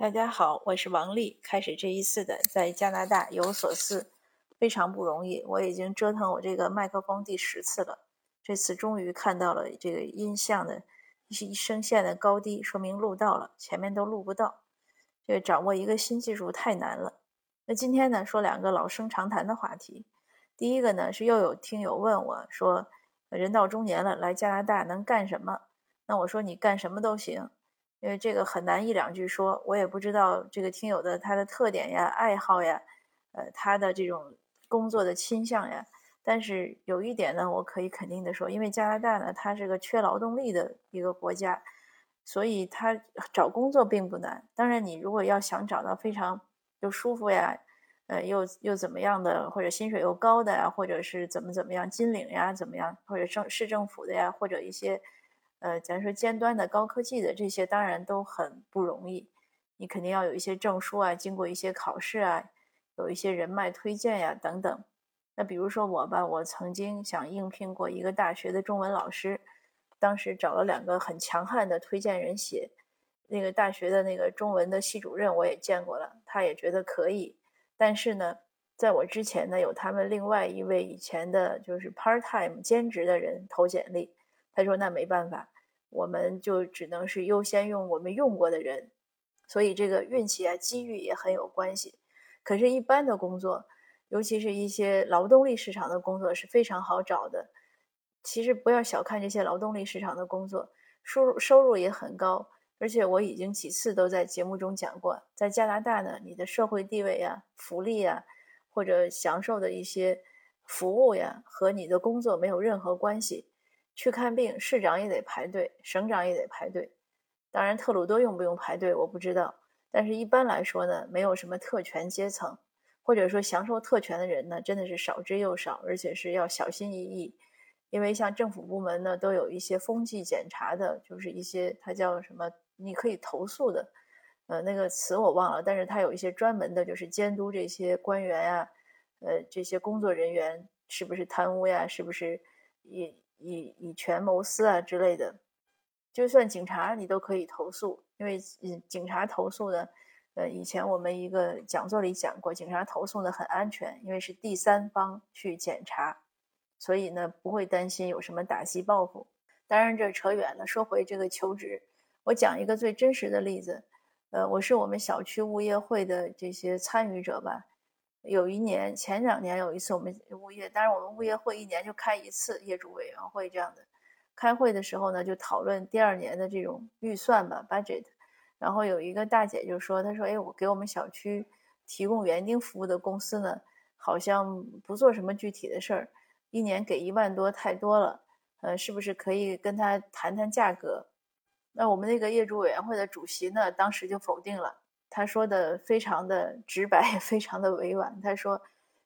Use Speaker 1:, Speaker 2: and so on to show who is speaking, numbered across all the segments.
Speaker 1: 大家好，我是王丽。开始这一次的在加拿大有所思，非常不容易。我已经折腾我这个麦克风第十次了，这次终于看到了这个音像的声线的高低，说明录到了，前面都录不到。这个掌握一个新技术太难了。那今天呢，说两个老生常谈的话题。第一个呢，是又有听友问我说，人到中年了，来加拿大能干什么？那我说你干什么都行。因为这个很难一两句说，我也不知道这个听友的他的特点呀、爱好呀，呃，他的这种工作的倾向呀。但是有一点呢，我可以肯定的说，因为加拿大呢，它是个缺劳动力的一个国家，所以他找工作并不难。当然，你如果要想找到非常又舒服呀，呃，又又怎么样的，或者薪水又高的呀，或者是怎么怎么样金领呀，怎么样，或者政市政府的呀，或者一些。呃，咱说尖端的高科技的这些当然都很不容易，你肯定要有一些证书啊，经过一些考试啊，有一些人脉推荐呀等等。那比如说我吧，我曾经想应聘过一个大学的中文老师，当时找了两个很强悍的推荐人写，那个大学的那个中文的系主任我也见过了，他也觉得可以。但是呢，在我之前呢，有他们另外一位以前的就是 part time 兼职的人投简历。他说：“那没办法，我们就只能是优先用我们用过的人，所以这个运气啊、机遇也很有关系。可是，一般的工作，尤其是一些劳动力市场的工作是非常好找的。其实不要小看这些劳动力市场的工作，收入收入也很高。而且我已经几次都在节目中讲过，在加拿大呢，你的社会地位啊、福利啊，或者享受的一些服务呀，和你的工作没有任何关系。”去看病，市长也得排队，省长也得排队。当然，特鲁多用不用排队，我不知道。但是一般来说呢，没有什么特权阶层，或者说享受特权的人呢，真的是少之又少，而且是要小心翼翼。因为像政府部门呢，都有一些风纪检查的，就是一些它叫什么，你可以投诉的，呃，那个词我忘了。但是它有一些专门的，就是监督这些官员呀，呃，这些工作人员是不是贪污呀，是不是也。以以权谋私啊之类的，就算警察你都可以投诉，因为嗯，警察投诉呢，呃，以前我们一个讲座里讲过，警察投诉呢很安全，因为是第三方去检查，所以呢不会担心有什么打击报复。当然这扯远了，说回这个求职，我讲一个最真实的例子，呃，我是我们小区物业会的这些参与者吧。有一年，前两年有一次，我们物业，当然我们物业会一年就开一次业主委员会这样的。开会的时候呢，就讨论第二年的这种预算吧，budget。然后有一个大姐就说：“她说，哎，我给我们小区提供园丁服务的公司呢，好像不做什么具体的事儿，一年给一万多太多了，呃，是不是可以跟他谈谈价格？”那我们那个业主委员会的主席呢，当时就否定了。他说的非常的 直白，也非常的委婉。他说，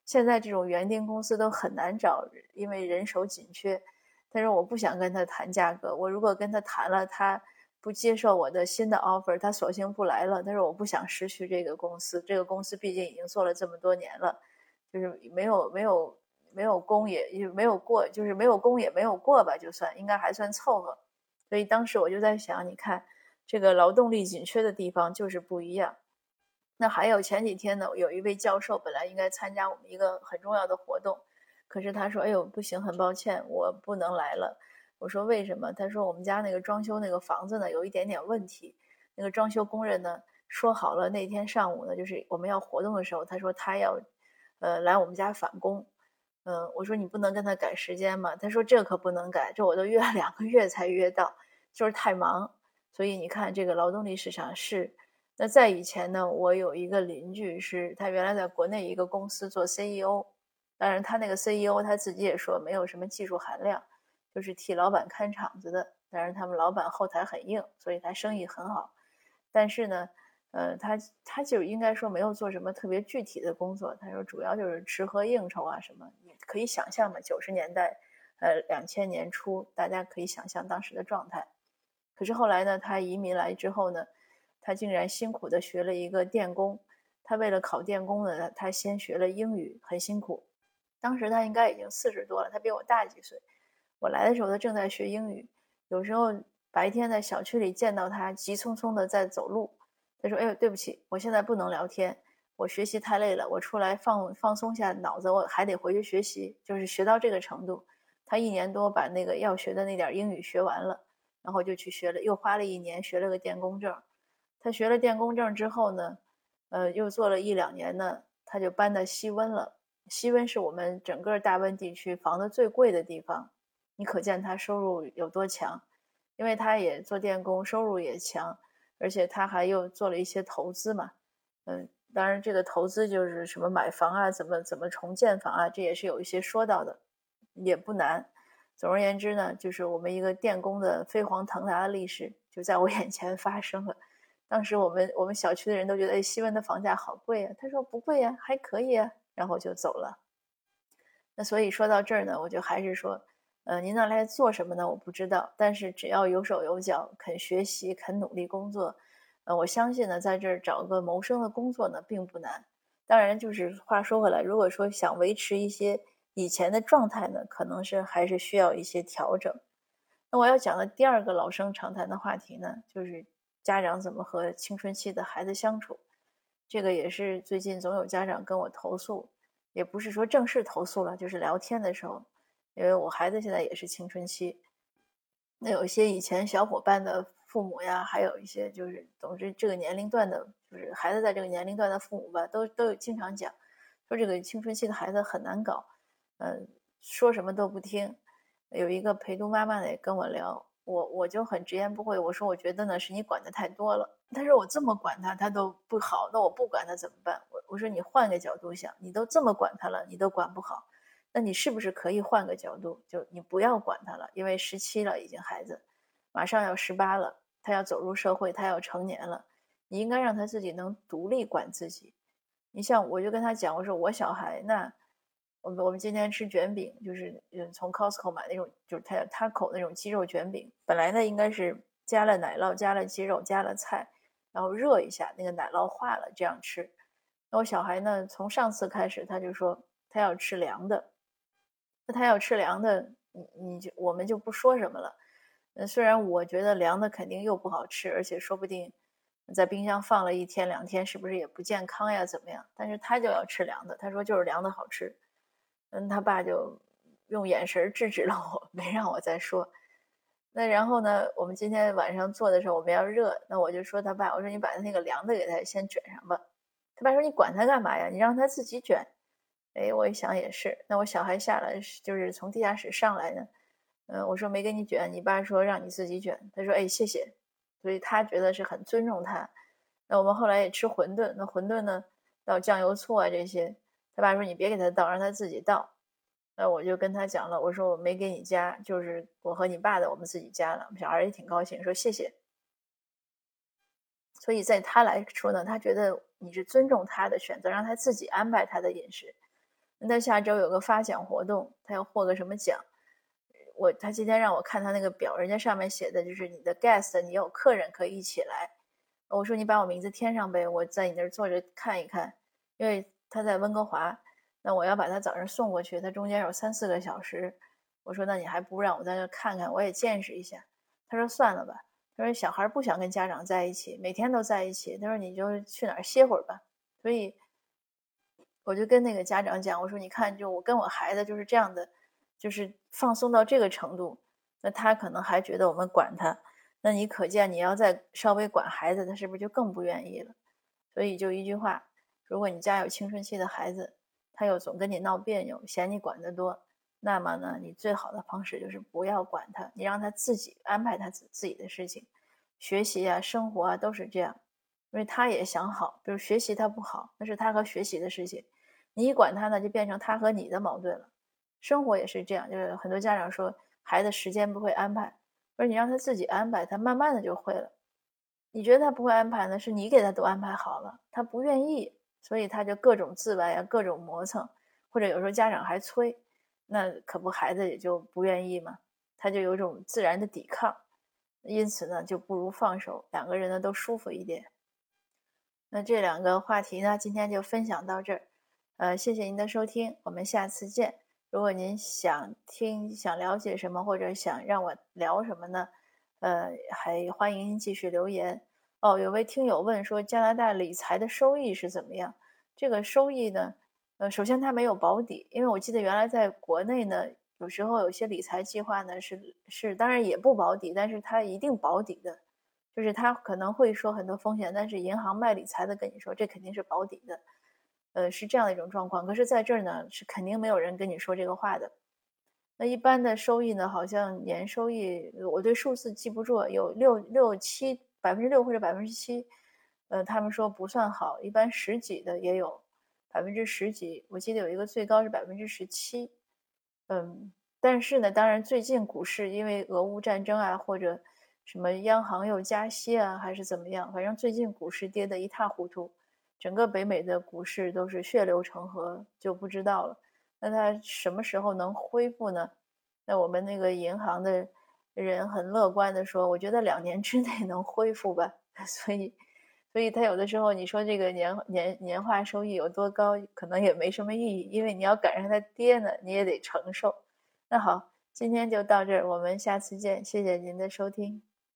Speaker 1: 现在这种园丁公司都很难找，因为人手紧缺。他说，我不想跟他谈价格。我如果跟他谈了，他不接受我的新的 offer，他索性不来了。他说，我不想失去这个公司。这个公司毕竟已经做了这么多年了，就是没有没有没有功也也没有过，就是没有功也没有过吧，就算应该还算凑合。所以当时我就在想，你看。这个劳动力紧缺的地方就是不一样。那还有前几天呢，有一位教授本来应该参加我们一个很重要的活动，可是他说：“哎呦，不行，很抱歉，我不能来了。”我说：“为什么？”他说：“我们家那个装修那个房子呢，有一点点问题。那个装修工人呢，说好了那天上午呢，就是我们要活动的时候，他说他要，呃，来我们家返工。嗯，我说你不能跟他改时间吗？他说这可不能改，这我都约了两个月才约到，就是太忙。”所以你看，这个劳动力市场是。那在以前呢，我有一个邻居，是他原来在国内一个公司做 CEO，当然他那个 CEO 他自己也说没有什么技术含量，就是替老板看场子的。但是他们老板后台很硬，所以他生意很好。但是呢，呃，他他就应该说没有做什么特别具体的工作。他说主要就是吃喝应酬啊什么，你可以想象嘛，九十年代，呃，两千年初，大家可以想象当时的状态。可是后来呢，他移民来之后呢，他竟然辛苦的学了一个电工。他为了考电工呢，他先学了英语，很辛苦。当时他应该已经四十多了，他比我大几岁。我来的时候，他正在学英语。有时候白天在小区里见到他，急匆匆的在走路。他说：“哎呦，对不起，我现在不能聊天，我学习太累了，我出来放放松下脑子，我还得回去学习，就是学到这个程度。”他一年多把那个要学的那点英语学完了，然后就去学了，又花了一年学了个电工证。他学了电工证之后呢，呃，又做了一两年呢，他就搬到西温了。西温是我们整个大温地区房子最贵的地方，你可见他收入有多强。因为他也做电工，收入也强，而且他还又做了一些投资嘛。嗯，当然这个投资就是什么买房啊，怎么怎么重建房啊，这也是有一些说到的。也不难。总而言之呢，就是我们一个电工的飞黄腾达的历史就在我 眼前发生了。当时我们我们小区的人都觉得，哎，西温的房价好贵啊。他说不贵呀，还可以啊，然后就走了。那所以说到这儿呢，我就还是说，呃，您那来做什么呢？我不知道，但是只要有手有脚，肯学习，肯努力工作，呃，我相信呢，在这儿找个谋生的工作呢，并不难。当然，就是话说回来，如果说想维持一些。以前的状态呢，可能是还是需要一些调整。那我要讲的第二个老生常谈的话题呢，就是家长怎么和青春期的孩子相处。这个也是最近总有家长跟我投诉，也不是说正式投诉了，就是聊天的时候，因为我孩子现在也是青春期。那有些以前小伙伴的父母呀，还有一些就是总之这个年龄段的，就是孩子在这个年龄段的父母吧，都都经常讲，说这个青春期的孩子很难搞。嗯，说什么都不听。有一个陪读妈妈呢也跟我聊，我我就很直言不讳，我说我觉得呢是你管的太多了。他说我这么管他，他都不好，那我不管他怎么办？我我说你换个角度想，你都这么管他了，你都管不好，那你是不是可以换个角度，就你不要管他了？因为十七了已经孩子，马上要十八了，他要走入社会，他要成年了，你应该让他自己能独立管自己。你像我就跟他讲，我说我小孩那。我们我们今天吃卷饼，就是嗯从 Costco 买那种，就是他他口那种鸡肉卷饼。本来呢应该是加了奶酪、加了鸡肉、加了菜，然后热一下，那个奶酪化了这样吃。那我小孩呢，从上次开始他就说他要吃凉的。那他要吃凉的，你你就我们就不说什么了。嗯，虽然我觉得凉的肯定又不好吃，而且说不定在冰箱放了一天两天，是不是也不健康呀？怎么样？但是他就要吃凉的，他说就是凉的好吃。嗯，他爸就用眼神制止了我，没让我再说。那然后呢，我们今天晚上做的时候，我们要热，那我就说他爸，我说你把那个凉的给他先卷上吧。他爸说你管他干嘛呀？你让他自己卷。哎，我一想也是。那我小孩下来就是从地下室上来呢，嗯，我说没给你卷，你爸说让你自己卷。他说哎谢谢，所以他觉得是很尊重他。那我们后来也吃馄饨，那馄饨呢倒酱油醋啊这些。他爸说：“你别给他倒，让他自己倒。”那我就跟他讲了，我说：“我没给你加，就是我和你爸的，我们自己加了。”小孩也挺高兴，说：“谢谢。”所以在他来说呢，他觉得你是尊重他的选择，让他自己安排他的饮食。那下周有个发奖活动，他要获个什么奖？我他今天让我看他那个表，人家上面写的就是你的 guest，你有客人可以一起来。我说：“你把我名字填上呗，我在你那儿坐着看一看，因为。”他在温哥华，那我要把他早上送过去，他中间有三四个小时。我说，那你还不如让我在这看看，我也见识一下。他说算了吧，他说小孩不想跟家长在一起，每天都在一起。他说你就去哪儿歇会儿吧。所以我就跟那个家长讲，我说你看，就我跟我孩子就是这样的，就是放松到这个程度。那他可能还觉得我们管他，那你可见你要再稍微管孩子，他是不是就更不愿意了？所以就一句话。如果你家有青春期的孩子，他又总跟你闹别扭，嫌你管得多，那么呢，你最好的方式就是不要管他，你让他自己安排他自自己的事情，学习啊、生活啊都是这样，因为他也想好，比如学习他不好，那是他和学习的事情，你一管他呢，就变成他和你的矛盾了。生活也是这样，就是很多家长说孩子时间不会安排，而你让他自己安排，他慢慢的就会了。你觉得他不会安排呢，是你给他都安排好了，他不愿意。所以他就各种自白呀，各种磨蹭，或者有时候家长还催，那可不孩子也就不愿意嘛，他就有种自然的抵抗，因此呢就不如放手，两个人呢都舒服一点。那这两个话题呢，今天就分享到这儿，呃，谢谢您的收听，我们下次见。如果您想听、想了解什么，或者想让我聊什么呢？呃，还欢迎您继续留言。哦，有位听友问说，加拿大理财的收益是怎么样？这个收益呢？呃，首先它没有保底，因为我记得原来在国内呢，有时候有些理财计划呢是是，当然也不保底，但是它一定保底的，就是它可能会说很多风险，但是银行卖理财的跟你说这肯定是保底的，呃，是这样的一种状况。可是在这儿呢，是肯定没有人跟你说这个话的。那一般的收益呢，好像年收益，我对数字记不住，有六六七百分之六或者百分之七，呃，他们说不算好，一般十几的也有。百分之十几，我记得有一个最高是百分之十七，嗯，但是呢，当然最近股市因为俄乌战争啊，或者什么央行又加息啊，还是怎么样，反正最近股市跌得一塌糊涂，整个北美的股市都是血流成河，就不知道了。那它什么时候能恢复呢？那我们那个银行的人很乐观的说，我觉得两年之内能恢复吧，所以。所以，他有的时候你说这个年年年化收益有多高，可能也没什么意义，因为你要赶上它跌呢，你也得承受。那好，今天就到这儿，我们下次见，谢谢您的收听。